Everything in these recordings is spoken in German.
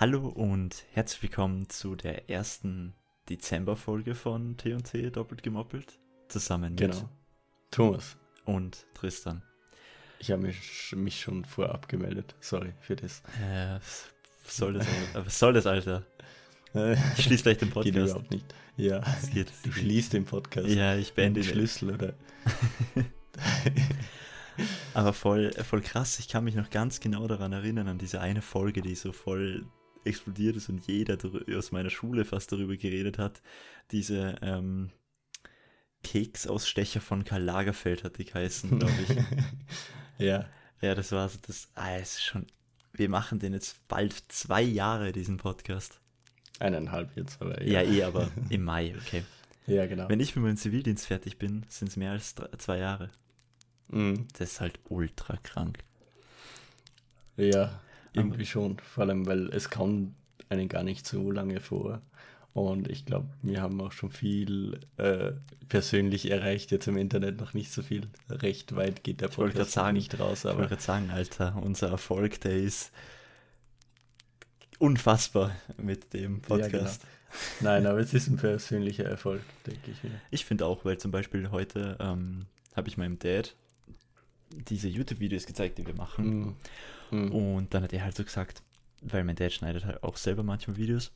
Hallo und herzlich willkommen zu der ersten Dezember-Folge von T&T Doppelt gemoppelt. Zusammen mit Genau. Thomas, und Tristan. ich habe mich, mich schon vorab gemeldet. Sorry für das. Äh, was soll das, Alter? was soll das, Alter? Ich schließe gleich den Geht Podcast. überhaupt nicht. Ja, Es geht. du schließt den Podcast. Ja, ich beende den den. Schlüssel, oder? Aber voll, voll krass, ich kann mich noch ganz genau daran erinnern, an diese eine Folge, die so voll explodiert ist und jeder aus meiner Schule fast darüber geredet hat. Diese ähm, Keksausstecher von Karl Lagerfeld hat die geheißen, glaube ich. ja, ja, das war so das. Ah, es ist schon. Wir machen den jetzt bald zwei Jahre, diesen Podcast. eineinhalb jetzt, aber Ja, ja. eh, aber im Mai, okay. Ja, genau. Wenn ich mit meinem Zivildienst fertig bin, sind es mehr als drei, zwei Jahre. Mhm. Das ist halt ultra krank. Ja, irgendwie schon. Vor allem, weil es kam einen gar nicht so lange vor. Und ich glaube, wir haben auch schon viel äh, persönlich erreicht, jetzt im Internet noch nicht so viel. Recht weit geht der Podcast sagen, nicht raus, Ich wollte aber sagen, Alter, unser Erfolg, der ist unfassbar mit dem Ja, genau. Podcast. nein, aber es ist ein persönlicher Erfolg, denke ich mir. Ich finde auch, weil zum Beispiel heute ähm, habe ich meinem Dad diese YouTube-Videos gezeigt, die wir machen. Mhm. Mhm. Und dann hat er halt so gesagt, weil mein Dad schneidet halt auch selber manchmal Videos.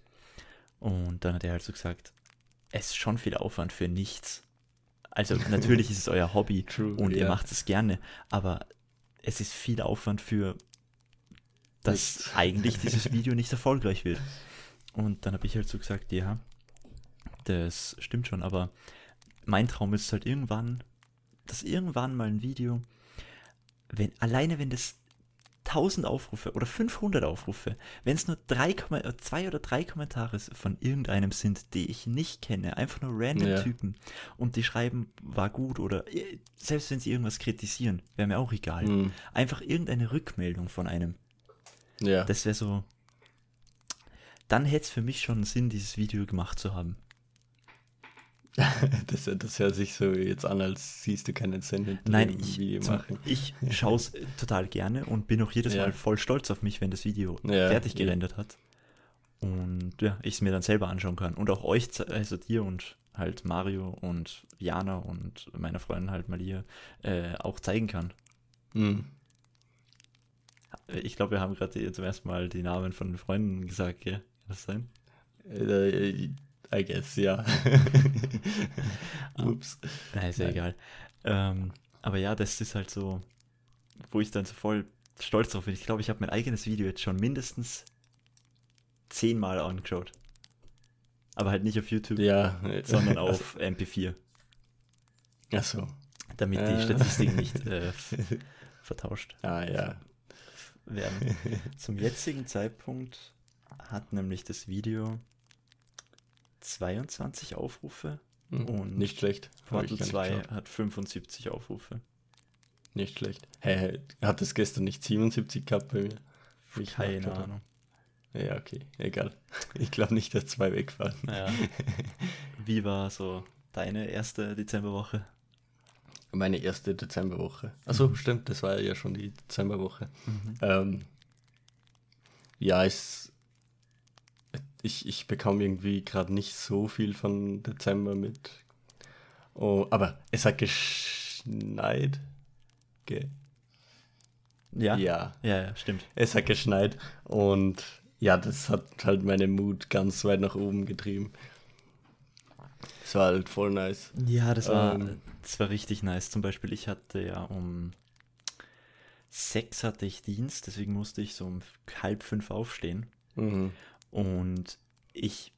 Und dann hat er halt so gesagt, es ist schon viel Aufwand für nichts. Also natürlich ist es euer Hobby True, und ihr ja. macht es gerne, aber es ist viel Aufwand für, dass Nichts. eigentlich dieses Video nicht erfolgreich wird. Und dann habe ich halt so gesagt, ja, das stimmt schon, aber mein Traum ist halt irgendwann, dass irgendwann mal ein Video, wenn, alleine wenn das 1000 Aufrufe oder 500 Aufrufe, wenn es nur drei, äh, zwei oder drei Kommentare von irgendeinem sind, die ich nicht kenne, einfach nur random Ja. Typen und die schreiben, war gut oder äh, selbst wenn sie irgendwas kritisieren, wäre mir auch egal. Mhm. Einfach irgendeine Rückmeldung von einem. Ja, Das wäre so. Dann hätte es für mich schon Sinn, dieses Video gemacht zu haben. das, das hört sich so jetzt an, als siehst du keinen Sinn hinter Nein, dem ich, Video zum, machen. ich schaue es total gerne und bin auch jedes Ja. Mal voll stolz auf mich, wenn das Video Ja, fertig ja. gerendert hat. Und ja, ich es mir dann selber anschauen kann. Und auch euch, also dir und halt Mario und Jana und meiner Freundin halt Malia äh, auch zeigen kann. Mhm. Ich glaube, wir haben gerade zum ersten Mal die Namen von den Freunden gesagt, gell? Kann das sein? I guess, ja. Ups. Nein, ist ja Nein. egal. Ähm, aber ja, das ist halt so, wo ich dann so voll stolz drauf bin. Ich glaube, ich habe mein eigenes Video jetzt schon mindestens zehnmal angeschaut. Aber halt nicht auf YouTube, Ja. sondern auf MP4, Achso. damit die Äh. Statistiken nicht äh, vertauscht Ah, ja. werden. Zum jetzigen Zeitpunkt hat nämlich das Video 22 Aufrufe Mhm. Und nicht schlecht. Portal gar nicht 2 geschaut. hat 75 Aufrufe. Nicht schlecht. Hä, hey, hat es gestern nicht 77 gehabt bei mir? Ich Keine hab? Ahnung. Ja, okay, egal. Ich glaube nicht, dass zwei wegfallen. Naja. Wie war so deine erste Dezemberwoche? Meine erste Dezemberwoche. Achso, stimmt, das war ja schon die Dezemberwoche. Ähm, ja, es, ich, ich bekam irgendwie gerade nicht so viel von Dezember mit. Oh, aber es hat geschneit. Ge Ja? ja, Ja, ja, stimmt. es hat geschneit und ja, das hat halt meine Mut ganz weit nach oben getrieben. Es war halt voll nice. Ja, das war, Ähm. das war richtig nice. Zum Beispiel, ich hatte ja um sechs hatte ich Dienst, deswegen musste ich so um halb fünf aufstehen. Mhm. Und ich,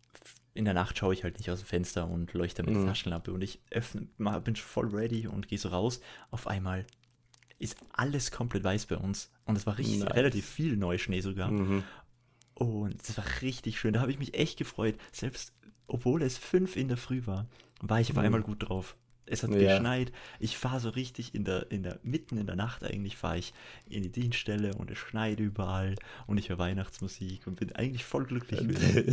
in der Nacht schaue ich halt nicht aus dem Fenster und leuchte mit der Mhm. Taschenlampe. Und ich öffne, ma- bin voll ready und gehe so raus. Auf einmal ist alles komplett weiß bei uns. Und es war richtig, Nice. relativ viel Neuschnee sogar. Mhm. Und das war richtig schön. Da habe ich mich echt gefreut. Selbst obwohl es fünf in der Früh war, war ich auf Mhm. einmal gut drauf. Es hat Ja. geschneit. Ich fahre so richtig in der, in der, mitten in der Nacht eigentlich fahre ich in die Dienststelle und es schneit überall und ich höre Weihnachtsmusik und bin eigentlich voll glücklich.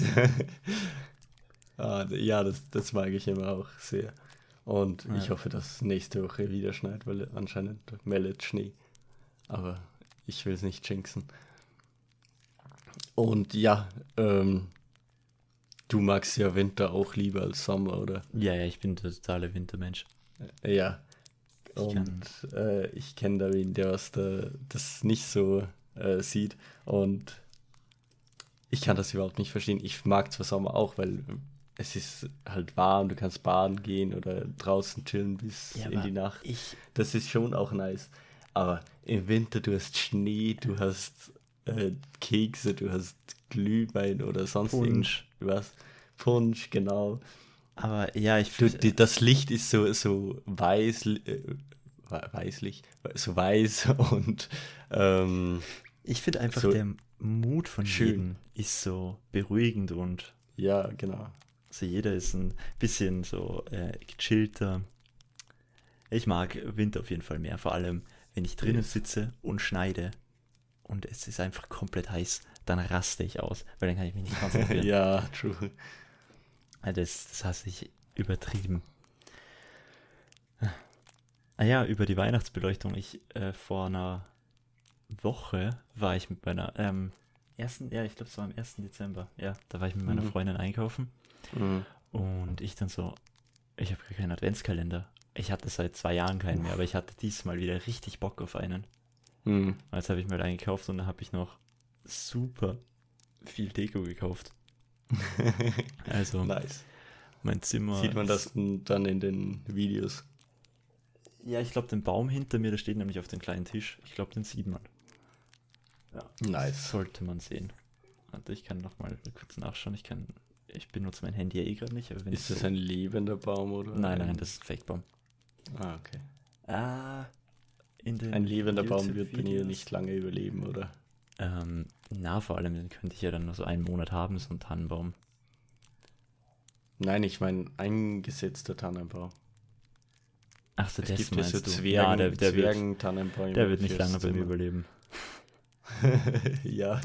ah, ja, das, das mag ich immer auch sehr. Und ich Ja. hoffe, dass nächste Woche wieder schneit, weil anscheinend meldet Schnee. Aber ich will es nicht jinxen. Und ja, ähm, du magst ja Winter auch lieber als Sommer, oder? Ja, ja, ich bin der totale Wintermensch. Ja. Und ich, äh, ich kenne da wen, der was da, das nicht so äh, sieht. Und ich kann das überhaupt nicht verstehen. Ich mag zwar Sommer auch, weil es ist halt warm, du kannst baden gehen oder draußen chillen bis ja, in die Nacht. Ich, das ist schon auch nice. Aber im Winter, du hast Schnee, du hast äh, Kekse, du hast Glühwein oder sonst Punsch. irgendwas. Punsch, genau. Aber ja, ich finde. Das Licht ist so, so weiß, äh, weißlich, so weiß und. Ähm, ich finde einfach, so der Mut von schön. jedem ist so beruhigend und. Ja, genau. Also jeder ist ein bisschen so äh, gechillter. Ich mag Winter auf jeden Fall mehr, vor allem wenn ich drinnen sitze und schneide und es ist einfach komplett heiß, dann raste ich aus, weil dann kann ich mich nicht konzentrieren. ja, true. Das, das hasse ich übertrieben. Ah ja, über die Weihnachtsbeleuchtung. Ich äh, vor einer Woche war ich mit meiner ähm, ersten, ja, ich glaube es war am 1. Dezember, ja, da war ich mit meiner mhm. Freundin einkaufen mhm. und ich dann so, ich habe gar keinen Adventskalender. Ich hatte seit zwei Jahren keinen mehr, aber ich hatte diesmal wieder richtig Bock auf einen. Mhm. Jetzt habe ich mir einen gekauft und dann habe ich noch super viel Deko gekauft. also, nice. mein Zimmer. Sieht man das dann in den Videos? Ja, ich glaube, den Baum hinter mir, der steht nämlich auf dem kleinen Tisch. Ich glaube, den sieht man. Ja. Nice. Sollte man sehen. Warte, ich kann nochmal kurz nachschauen. Ich kann, ich benutze mein Handy ja eh gerade nicht. ist das so ein lebender Baum oder? Nein, nein, das ist ein Fake-Baum. Ah, okay. Ah, ein lebender Baum wird bei mir nicht lange überleben, oder? Ähm, na, vor allem, den könnte ich ja dann nur so einen Monat haben, so ein Tannenbaum. Nein, ich meine eingesetzter Tannenbaum. Ach so, es das gibt meinst so Zwergen, ja, der, der Zwergen wird, Der wird nicht lange bei mir überleben. ja.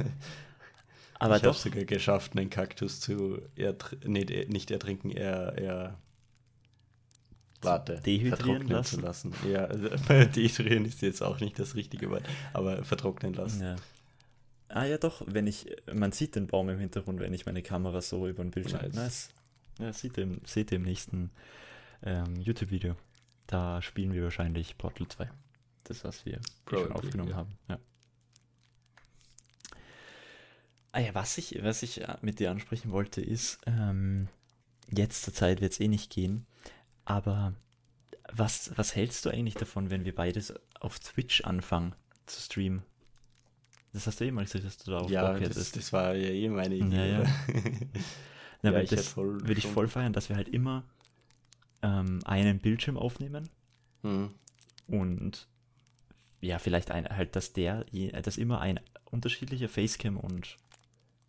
Aber ich habe sogar geschafft, einen Kaktus zu nee, nicht ertrinken, eher, eher Warte, dehydrieren lassen. lassen. Ja, also, dehydrieren ist jetzt auch nicht das richtige Wort, aber vertrocknen lassen. Ja. Ah ja doch, wenn ich, man sieht den Baum im Hintergrund, wenn ich meine Kamera so über den Bildschirm. Nice. nice. Ja, seht ihr, seht ihr im nächsten ähm, YouTube-Video. Da spielen wir wahrscheinlich Portal 2. Das, was wir Probably, schon aufgenommen ja. haben. Ja. Ah ja, was ich, was ich äh, mit dir ansprechen wollte, ist, ähm, jetzt zur Zeit wird es eh nicht gehen, aber was, was hältst du eigentlich davon, wenn wir beides auf Twitch anfangen zu streamen? Das hast du eh mal gesagt, dass du da auch ja, Bock hättest. Das, das war ja eh meine Idee. Ja, ja. Na, ja, das würde ich voll feiern, dass wir halt immer ähm, einen Bildschirm aufnehmen hm. und ja, vielleicht ein, halt, dass der, dass immer ein unterschiedlicher Facecam und,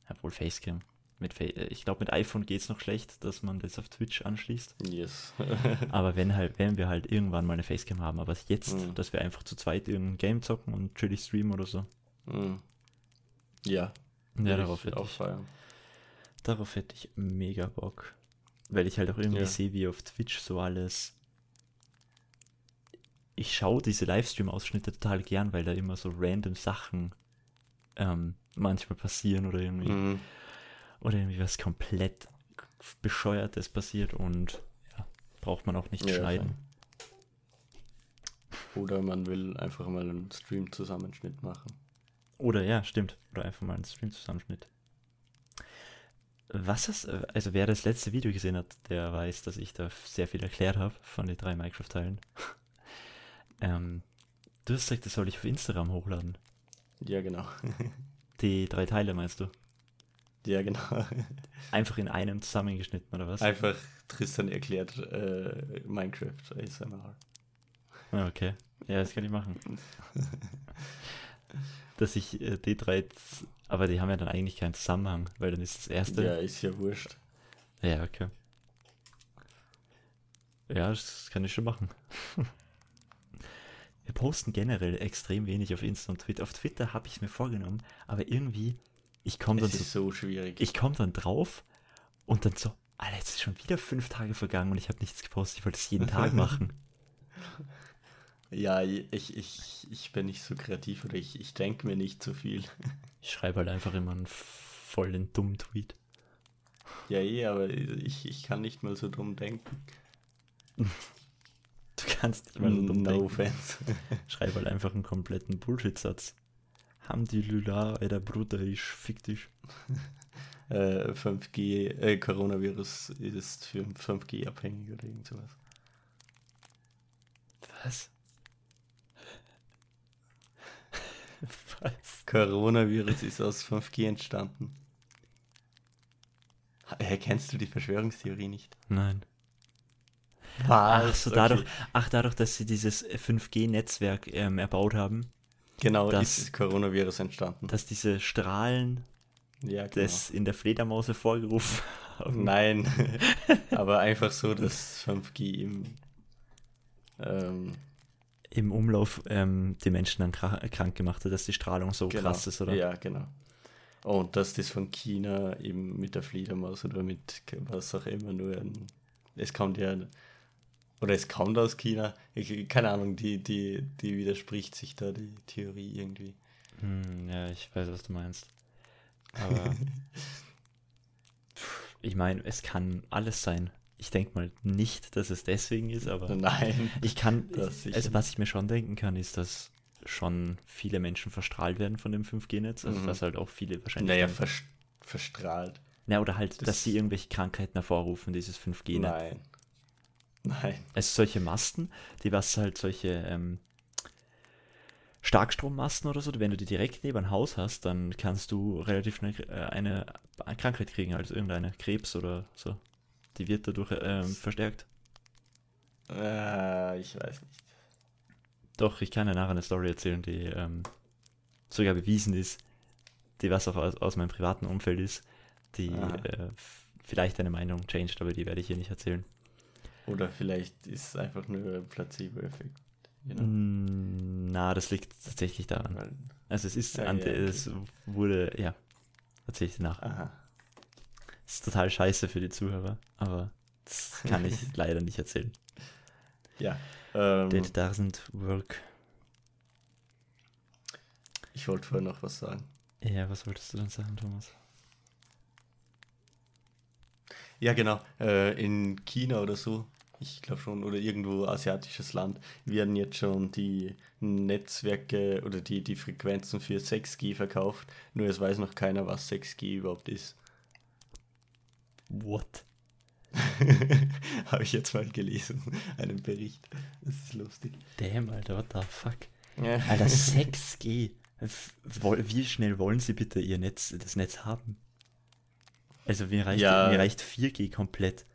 ja, wohl Facecam, mit, äh, ich glaube, mit iPhone geht es noch schlecht, dass man das auf Twitch anschließt. Yes. aber wenn halt, wenn wir halt irgendwann mal eine Facecam haben, aber jetzt, mm. dass wir einfach zu zweit irgendein Game zocken und chilly streamen oder so. Mm. Ja. Ja, darauf hätte ich, feiern. darauf hätte ich mega Bock. Weil ich halt auch irgendwie ja. sehe, wie auf Twitch so alles. Ich schaue diese Livestream-Ausschnitte total gern, weil da immer so random Sachen ähm, manchmal passieren oder irgendwie. Mm oder irgendwie was komplett bescheuertes passiert und ja, braucht man auch nicht ja, schneiden. Oder man will einfach mal einen Stream-Zusammenschnitt machen. Oder ja, stimmt. Oder einfach mal einen Stream-Zusammenschnitt. Was ist, also wer das letzte Video gesehen hat, der weiß, dass ich da sehr viel erklärt habe von den drei Minecraft-Teilen. ähm, du hast gesagt, das soll ich auf Instagram hochladen. Ja, genau. Die drei Teile meinst du? Ja, genau. Einfach in einem zusammengeschnitten, oder was? Einfach Tristan erklärt äh, Minecraft ASMR. Ah, okay. Ja, das kann ich machen. Dass ich äh, die drei, aber die haben ja dann eigentlich keinen Zusammenhang, weil dann ist das erste. Ja, ist ja wurscht. Ja, okay. Ja, das kann ich schon machen. Wir posten generell extrem wenig auf Insta und Twitter. Auf Twitter habe ich es mir vorgenommen, aber irgendwie ich komme dann ist so, schwierig. Ich komme dann drauf und dann so, Alter, jetzt ist schon wieder fünf Tage vergangen und ich habe nichts gepostet. Ich wollte es jeden Tag machen. Ja, ich, ich, ich bin nicht so kreativ oder ich, ich denke mir nicht so viel. Ich schreibe halt einfach immer ein voll den dummen Tweet. Ja, eh, aber ich, ich kann nicht mal so dumm denken. Du kannst nicht mal so dumm no denken. offense. Schreib halt einfach einen kompletten Bullshit-Satz. Haben die Lula, ey, der Bruder, ich fick dich. äh, 5G, äh, Coronavirus ist für 5G abhängig oder irgend sowas. Was? Was? Coronavirus ist aus 5G entstanden. Hä, kennst du die Verschwörungstheorie nicht? Nein. Was? Ach, so dadurch, ach, dadurch, dass sie dieses 5G-Netzwerk ähm, erbaut haben, Genau, das- ist Coronavirus entstanden. dass diese Strahlen ja, genau. das in der Fledermaus hervorgerufen haben. Nein, aber einfach so, dass 5G im ähm, Im Umlauf ähm, die Menschen dann kra- krank gemacht hat, dass die Strahlung so genau, krass ist, oder? Ja, genau. Und dass das von China eben mit der Fledermaus oder mit was auch immer nur ein, es kommt ja oder es kommt aus China, ich, keine Ahnung, die, die, die widerspricht sich da die Theorie irgendwie. Hm, ja, ich weiß, was du meinst. Aber ich meine, es kann alles sein. Ich denke mal nicht, dass es deswegen ist, aber Nein. ich kann, sicher also was ich mir schon denken kann, ist, dass schon viele Menschen verstrahlt werden von dem 5G-Netz, also Mhm. dass halt auch viele wahrscheinlich, Naja, vers verstrahlt. na, oder halt, das- dass sie irgendwelche Krankheiten hervorrufen, dieses 5G-Netz. Nein. Nein. Es solche Masten, die was halt solche ähm, Starkstrommasten oder so, wenn du die direkt neben ein Haus hast, dann kannst du relativ schnell äh, eine Krankheit kriegen, also irgendeine Krebs oder so. Die wird dadurch ähm, verstärkt. Äh, ich weiß nicht. Doch, ich kann dir nachher eine Story erzählen, die ähm, sogar bewiesen ist, die was auch aus, aus meinem privaten Umfeld ist, die äh, vielleicht deine Meinung changed, aber die werde ich hier nicht erzählen. Oder vielleicht ist es einfach nur ein Placebo-Effekt. Mm, Na, das liegt tatsächlich daran. Weil, Also es ist, Ja, ante, ja, okay. es wurde, ja, erzähle ich dir nach. aha. Ist total scheiße für die Zuhörer, aber das kann ich leider nicht erzählen. Ja. Ähm, That doesn't work. ich wollte vorher noch was sagen. Ja, was wolltest du denn sagen, Thomas? Ja, genau. Äh, in China oder so, ich glaube schon, oder irgendwo asiatisches Land, werden jetzt schon die Netzwerke oder die, die Frequenzen für 6G verkauft. Nur es weiß noch keiner, was 6G überhaupt ist. What? Habe ich jetzt mal gelesen, einen Bericht. Das ist lustig. Damn, Alter, what the fuck? Ja. Alter, 6G. F- woll- Wie schnell wollen sie bitte ihr Netz, das Netz haben? Also mir reicht, Ja. mir reicht 4G komplett.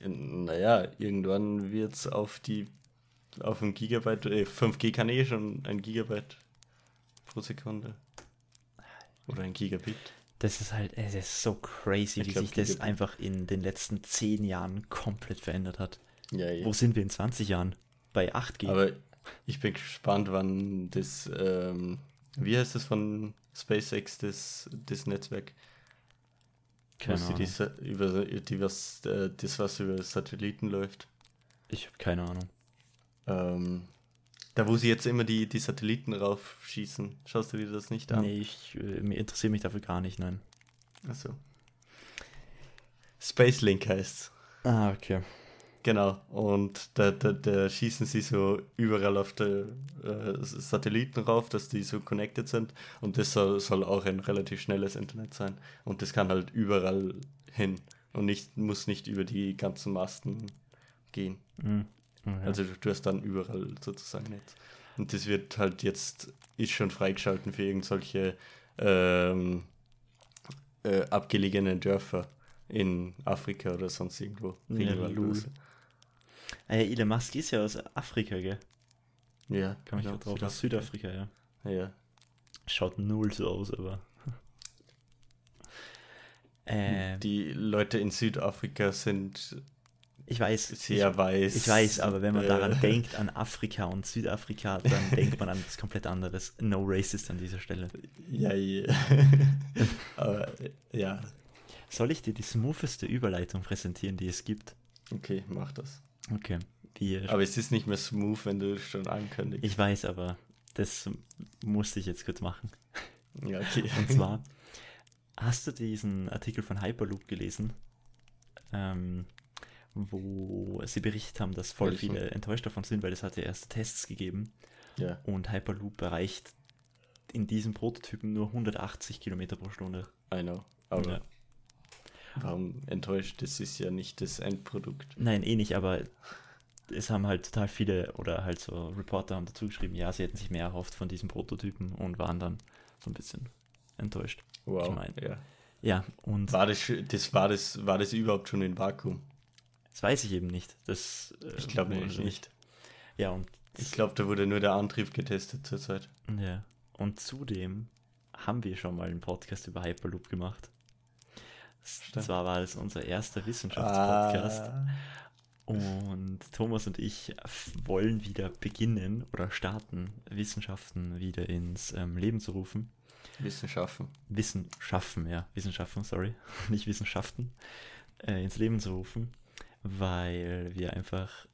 Naja, irgendwann wird es auf die auf ein Gigabyte, äh, 5G kann eh schon ein Gigabyte pro Sekunde. Oder ein Gigabit. Das ist halt, es ist so crazy, Ich wie glaub, sich das einfach in den letzten 10 Jahren komplett verändert hat. Ja, ja. Wo sind wir in 20 Jahren? Bei 8G? Aber ich bin gespannt, wann das, ähm, wie heißt das von SpaceX, das, das Netzwerk? keine Ahnung. die, über, die, was, äh, das, was über Satelliten läuft. Ich habe keine Ahnung. Ähm, da, wo sie jetzt immer die, die Satelliten raufschießen. Schaust du dir das nicht an? Nee, ich äh, mir interessiert mich dafür gar nicht, nein. Achso. Space Link heißt's. Ah, okay. Genau. Und da, da, da schießen sie so überall auf der äh, Satelliten rauf, dass die so connected sind. Und das soll, soll auch ein relativ schnelles Internet sein. Und das kann halt überall hin. Und nicht, muss nicht über die ganzen Masten gehen. Mhm. Okay. Also du, hast dann überall sozusagen Netz. Und das wird halt jetzt, ist schon freigeschalten für irgendwelche ähm, äh, abgelegenen Dörfer in Afrika oder sonst irgendwo. Ja, ah, ja, Elon Musk ist ja aus Afrika, gell? Ja, Komm ich genau, grad drauf. Aus Südafrika, ja. Ja. Schaut null so aus, aber. ähm, Die Leute in Südafrika sind ich weiß. sehr ich, weiß. Ich weiß, aber wenn man Äh, daran denkt, an Afrika und Südafrika, dann denkt man an was komplett anderes. No racist an dieser Stelle. Ja, ja. aber ja, Soll ich dir die smootheste Überleitung präsentieren, die es gibt? okay, mach das. Okay. Wir, Aber es ist nicht mehr smooth, wenn du schon ankündigst. ich weiß, aber das musste ich jetzt kurz machen. ja, okay. Und zwar Hast du diesen Artikel von Hyperloop gelesen? Ähm, wo sie berichtet haben, dass voll Welchen? viele enttäuscht davon sind, weil es hatte erst Tests gegeben Ja. und Hyperloop erreicht in diesem Prototypen nur 180 Kilometer pro Stunde. I know. Aber Ja. warum enttäuscht? Das ist ja nicht das Endprodukt. Nein, eh nicht, aber es haben halt total viele oder halt so Reporter haben dazu geschrieben, ja, sie hätten sich mehr erhofft von diesem Prototypen und waren dann so ein bisschen enttäuscht. Wow. Ich mein, ja. Ja, und War das, das, war das, war das überhaupt schon in Vakuum? Das weiß ich eben nicht. Das, äh, Ich glaube nämlich nicht. Ja, und Ich glaube, da wurde nur der Antrieb getestet zurzeit. Ja. Und zudem haben wir schon mal einen Podcast über Hyperloop gemacht. Stimmt. Zwar war es unser erster Wissenschaftspodcast Ah, und Thomas und ich wollen wieder beginnen oder starten, Wissenschaften wieder ins ähm, Leben zu rufen. Wissenschaften. Wissen schaffen, ja, Wissenschaften, sorry, nicht Wissenschaften, äh, ins Leben zu rufen, weil wir einfach,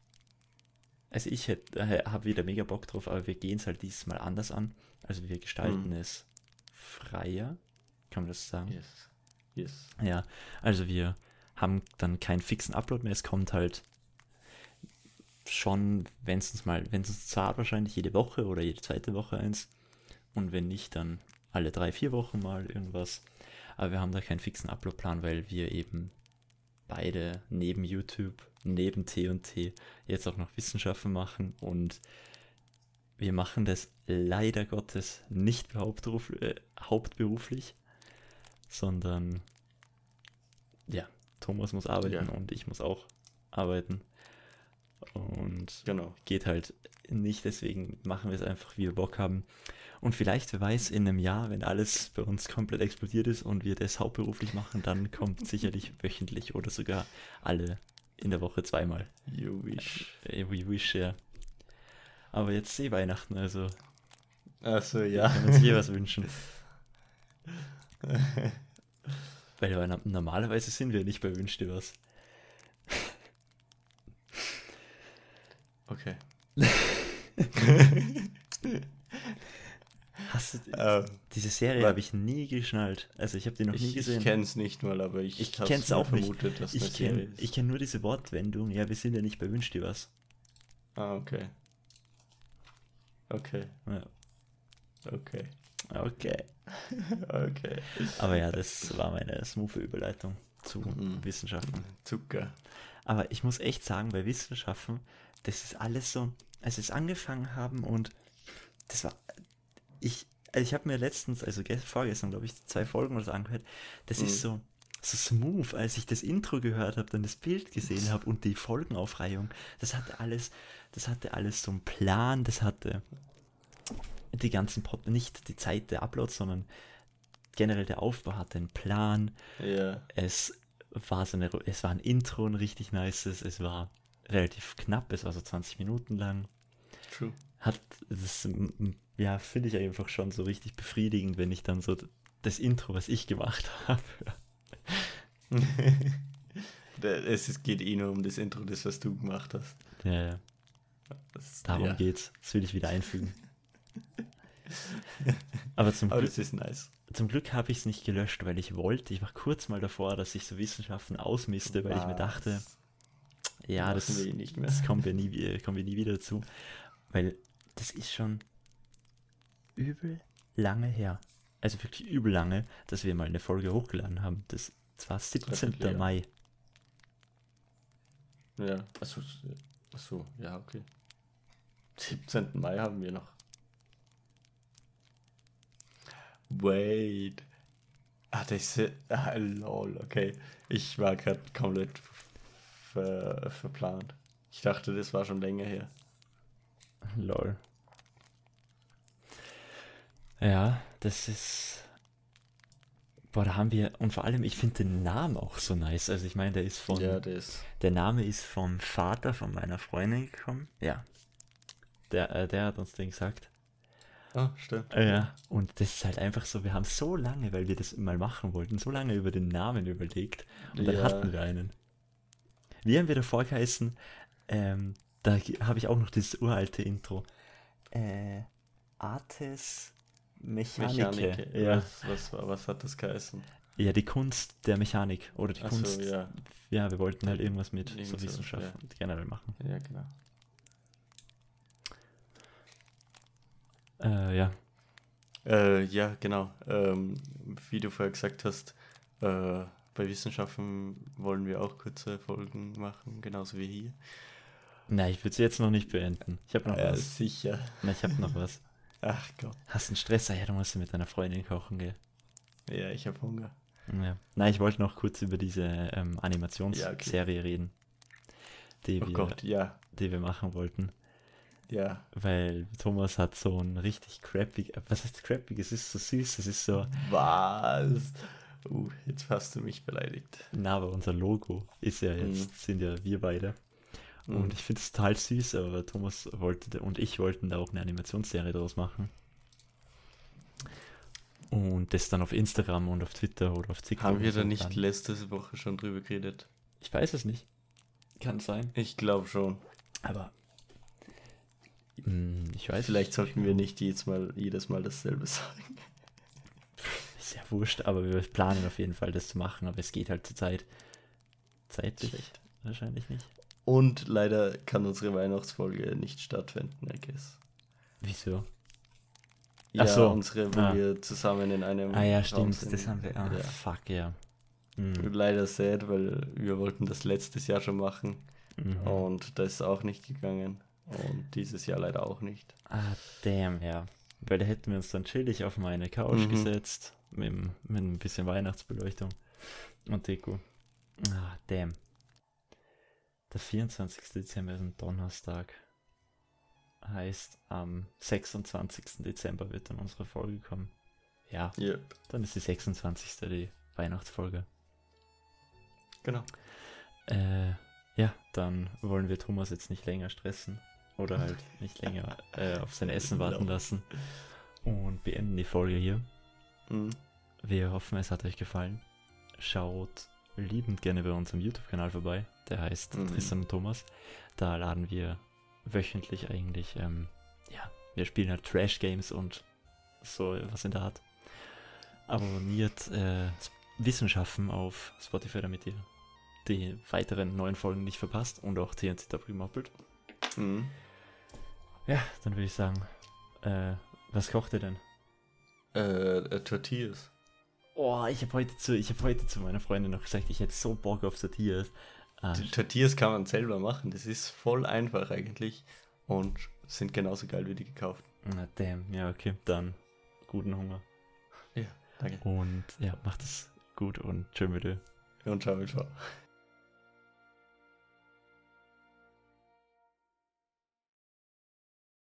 also ich äh, habe wieder mega Bock drauf, aber wir gehen es halt dieses Mal anders an. Also wir gestalten Mhm. es freier, kann man das sagen? Yes. Yes. Ja, also wir haben dann keinen fixen Upload mehr, es kommt halt schon, wenn es uns mal, wenn es uns zahlt, wahrscheinlich jede Woche oder jede zweite Woche eins. Und wenn nicht, dann alle drei, vier Wochen mal irgendwas. Aber wir haben da keinen fixen Uploadplan, weil wir eben beide neben YouTube, neben T&T jetzt auch noch Wissenschaften machen und wir machen das leider Gottes nicht hauptberuf, äh, hauptberuflich, sondern ja, Thomas muss arbeiten Ja. und ich muss auch arbeiten. Und Genau. geht halt nicht, deswegen machen wir es einfach, wie wir Bock haben. Und vielleicht, wer weiß, in einem Jahr, wenn alles bei uns komplett explodiert ist und wir das hauptberuflich machen, dann kommt sicherlich wöchentlich oder sogar alle in der Woche zweimal. You wish. Äh, We wish, ja. Aber jetzt eh Weihnachten, also Achso, kann ja. man sich eh was wünschen. Weil normalerweise sind wir nicht bei Wünsch dir was. Okay. Hast du, Ähm, diese Serie habe ich nie geschnallt. Also ich habe die noch nie ich gesehen. ich kenne es nicht mal, aber ich, Ich kenn's nur auch nicht. vermutet, dass Ich eine Serie kenne ist. ich kenn nur diese Wortwendung. Ja, wir sind ja nicht bei Wünsch dir was. Ah, okay. Okay. Ja, Okay. okay. Okay. Aber ja, das war meine smooth Überleitung zu Mhm. Wissenschaften. Zucker. Aber ich muss echt sagen, bei Wissenschaften, das ist alles so, als wir es angefangen haben und das war, ich, also ich habe mir letztens, also gest- vorgestern, glaube ich, zwei Folgen oder so angehört, das Mhm. ist so, so smooth, als ich das Intro gehört habe, dann das Bild gesehen habe und die Folgenaufreihung, das hatte alles, das hatte alles so einen Plan, das hatte die ganzen, Pod nicht die Zeit der Uploads, sondern generell der Aufbau hatte einen Plan, Ja. es war so eine, es war ein Intro, ein richtig nices, es war relativ knapp, es war so 20 Minuten lang. True. Hat das, ja, finde ich einfach schon so richtig befriedigend, wenn ich dann so das Intro, was ich gemacht habe. Es ist- geht eh nur um das Intro, das was du gemacht hast. Ja, ja, Das, darum ja. geht's. Das will ich wieder einfügen. Aber zum Aber Glück, ist nice. zum Glück habe ich es nicht gelöscht, weil ich wollte, ich war kurz mal davor, dass ich so Wissenschaften ausmiste, weil ich mir dachte, Was? Ja, das, eh nicht mehr. Das kommen wir nie, kommen wir nie wieder dazu. Weil das ist schon übel lange her. Also wirklich übel lange, dass wir mal eine Folge hochgeladen haben. Das, das war 17. Dreiviertel Jahr. Mai. Ja, achso, achso, ja, okay. 17. Mai haben wir noch. Wait. Ah, das ist. Ah, lol, okay. Ich war gerade komplett ver, verplant. Ich dachte, das war schon länger her. Lol. Ja, das ist. Boah, da haben wir. Und vor allem, ich finde den Namen auch so nice. Also ich meine, der ist von. Ja, das. Der Name ist vom Vater von meiner Freundin gekommen. Ja. Der, äh, der hat uns den gesagt. Ah, stimmt. Ja, und das ist halt einfach so, wir haben so lange, weil wir das mal machen wollten, so lange über den Namen überlegt und dann Ja. hatten wir einen. Wie haben wir davor geheißen? Ähm, da habe ich auch noch dieses uralte Intro. Äh, Artes Mechanike. Mechanike. Ja, Was, was, was hat das geheißen? Ja, die Kunst der Mechanik oder die Ach Kunst. so, ja. ja, wir wollten halt irgendwas mit Irgend so so, Wissenschaft ja. generell machen. Ja, genau. Äh, ja. Äh, ja, genau. Ähm, wie du vorher gesagt hast, äh, bei Wissenschaften wollen wir auch kurze Folgen machen, genauso wie hier. Nein, ich würde es jetzt noch nicht beenden. Ich habe noch Ja, was. sicher. Na, ich habe noch was. Ach Gott. Hast einen Stress? Ja, du musst mit deiner Freundin kochen, gell? Ja, ich habe Hunger. Ja. Nein, ich wollte noch kurz über diese ähm, Ja, Animationsserie okay. reden, die, Oh wir, Gott, ja. die wir machen wollten. Ja. Weil Thomas hat so ein richtig crappig, was heißt crappig? Es ist so süß, es ist so, Was? Uh, jetzt hast du mich beleidigt. na, aber unser Logo ist ja jetzt, Mhm. sind ja wir beide. Mhm. Und ich finde es total süß, aber Thomas wollte und ich wollten da auch eine Animationsserie draus machen. Und das dann auf Instagram und auf Twitter oder auf TikTok. Haben wir da nicht dann- letzte Woche schon drüber geredet? Ich weiß es nicht. Kann sein. Ich glaube schon. Aber. Hm, ich weiß Vielleicht sollten wir nicht jedes Mal, jedes Mal dasselbe sagen. Ist ja wurscht, aber wir planen auf jeden Fall das zu machen, aber es geht halt zur Zeit. Zeitlich Schlecht. wahrscheinlich nicht. Und leider kann unsere Weihnachtsfolge nicht stattfinden, I guess. Wieso? Ja, Ach so. unsere, wo Ah. wir zusammen in einem Ah ja, Raum stimmt, sind. das haben wir. Ah, Ja. fuck, ja. Hm. Leider sad, weil wir wollten das letztes Jahr schon machen Mhm. und das ist auch nicht gegangen. Und dieses Jahr leider auch nicht. Ah, damn, ja. Weil da hätten wir uns dann chillig auf meine Couch Mhm. gesetzt, mit, mit ein bisschen Weihnachtsbeleuchtung und Deko. Ah, damn. Der 24. Dezember ist ein Donnerstag. Heißt, am 26. Dezember wird dann unsere Folge kommen. Ja, Yep, dann ist die 26. die Weihnachtsfolge. genau. Äh, ja, dann wollen wir Thomas jetzt nicht länger stressen oder halt nicht länger äh, auf sein Essen warten lassen und beenden die Folge hier. Mhm. Wir hoffen, es hat euch gefallen. Schaut liebend gerne bei unserem YouTube-Kanal vorbei. Der heißt Mhm. Tristan und Thomas. Da laden wir wöchentlich eigentlich, ähm, ja, wir spielen halt Trash-Games und so was in der Art. Abonniert äh, Wissenschaften auf Spotify, damit ihr die weiteren neuen Folgen nicht verpasst und auch TNT Double gemoppelt. Mhm. Ja, dann würde ich sagen, äh, was kocht ihr denn? Äh, äh, Tortillas. Oh, ich habe heute zu, ich habe heute zu meiner Freundin noch gesagt, ich hätte so Bock auf Tortillas. Ah, Die Tortillas kann man selber machen. Das ist voll einfach eigentlich und sind genauso geil wie die gekauft. na damn, ja okay, dann guten Hunger Ja, danke. und ja, macht es gut und tschö mit dir. Und ciao, ciao.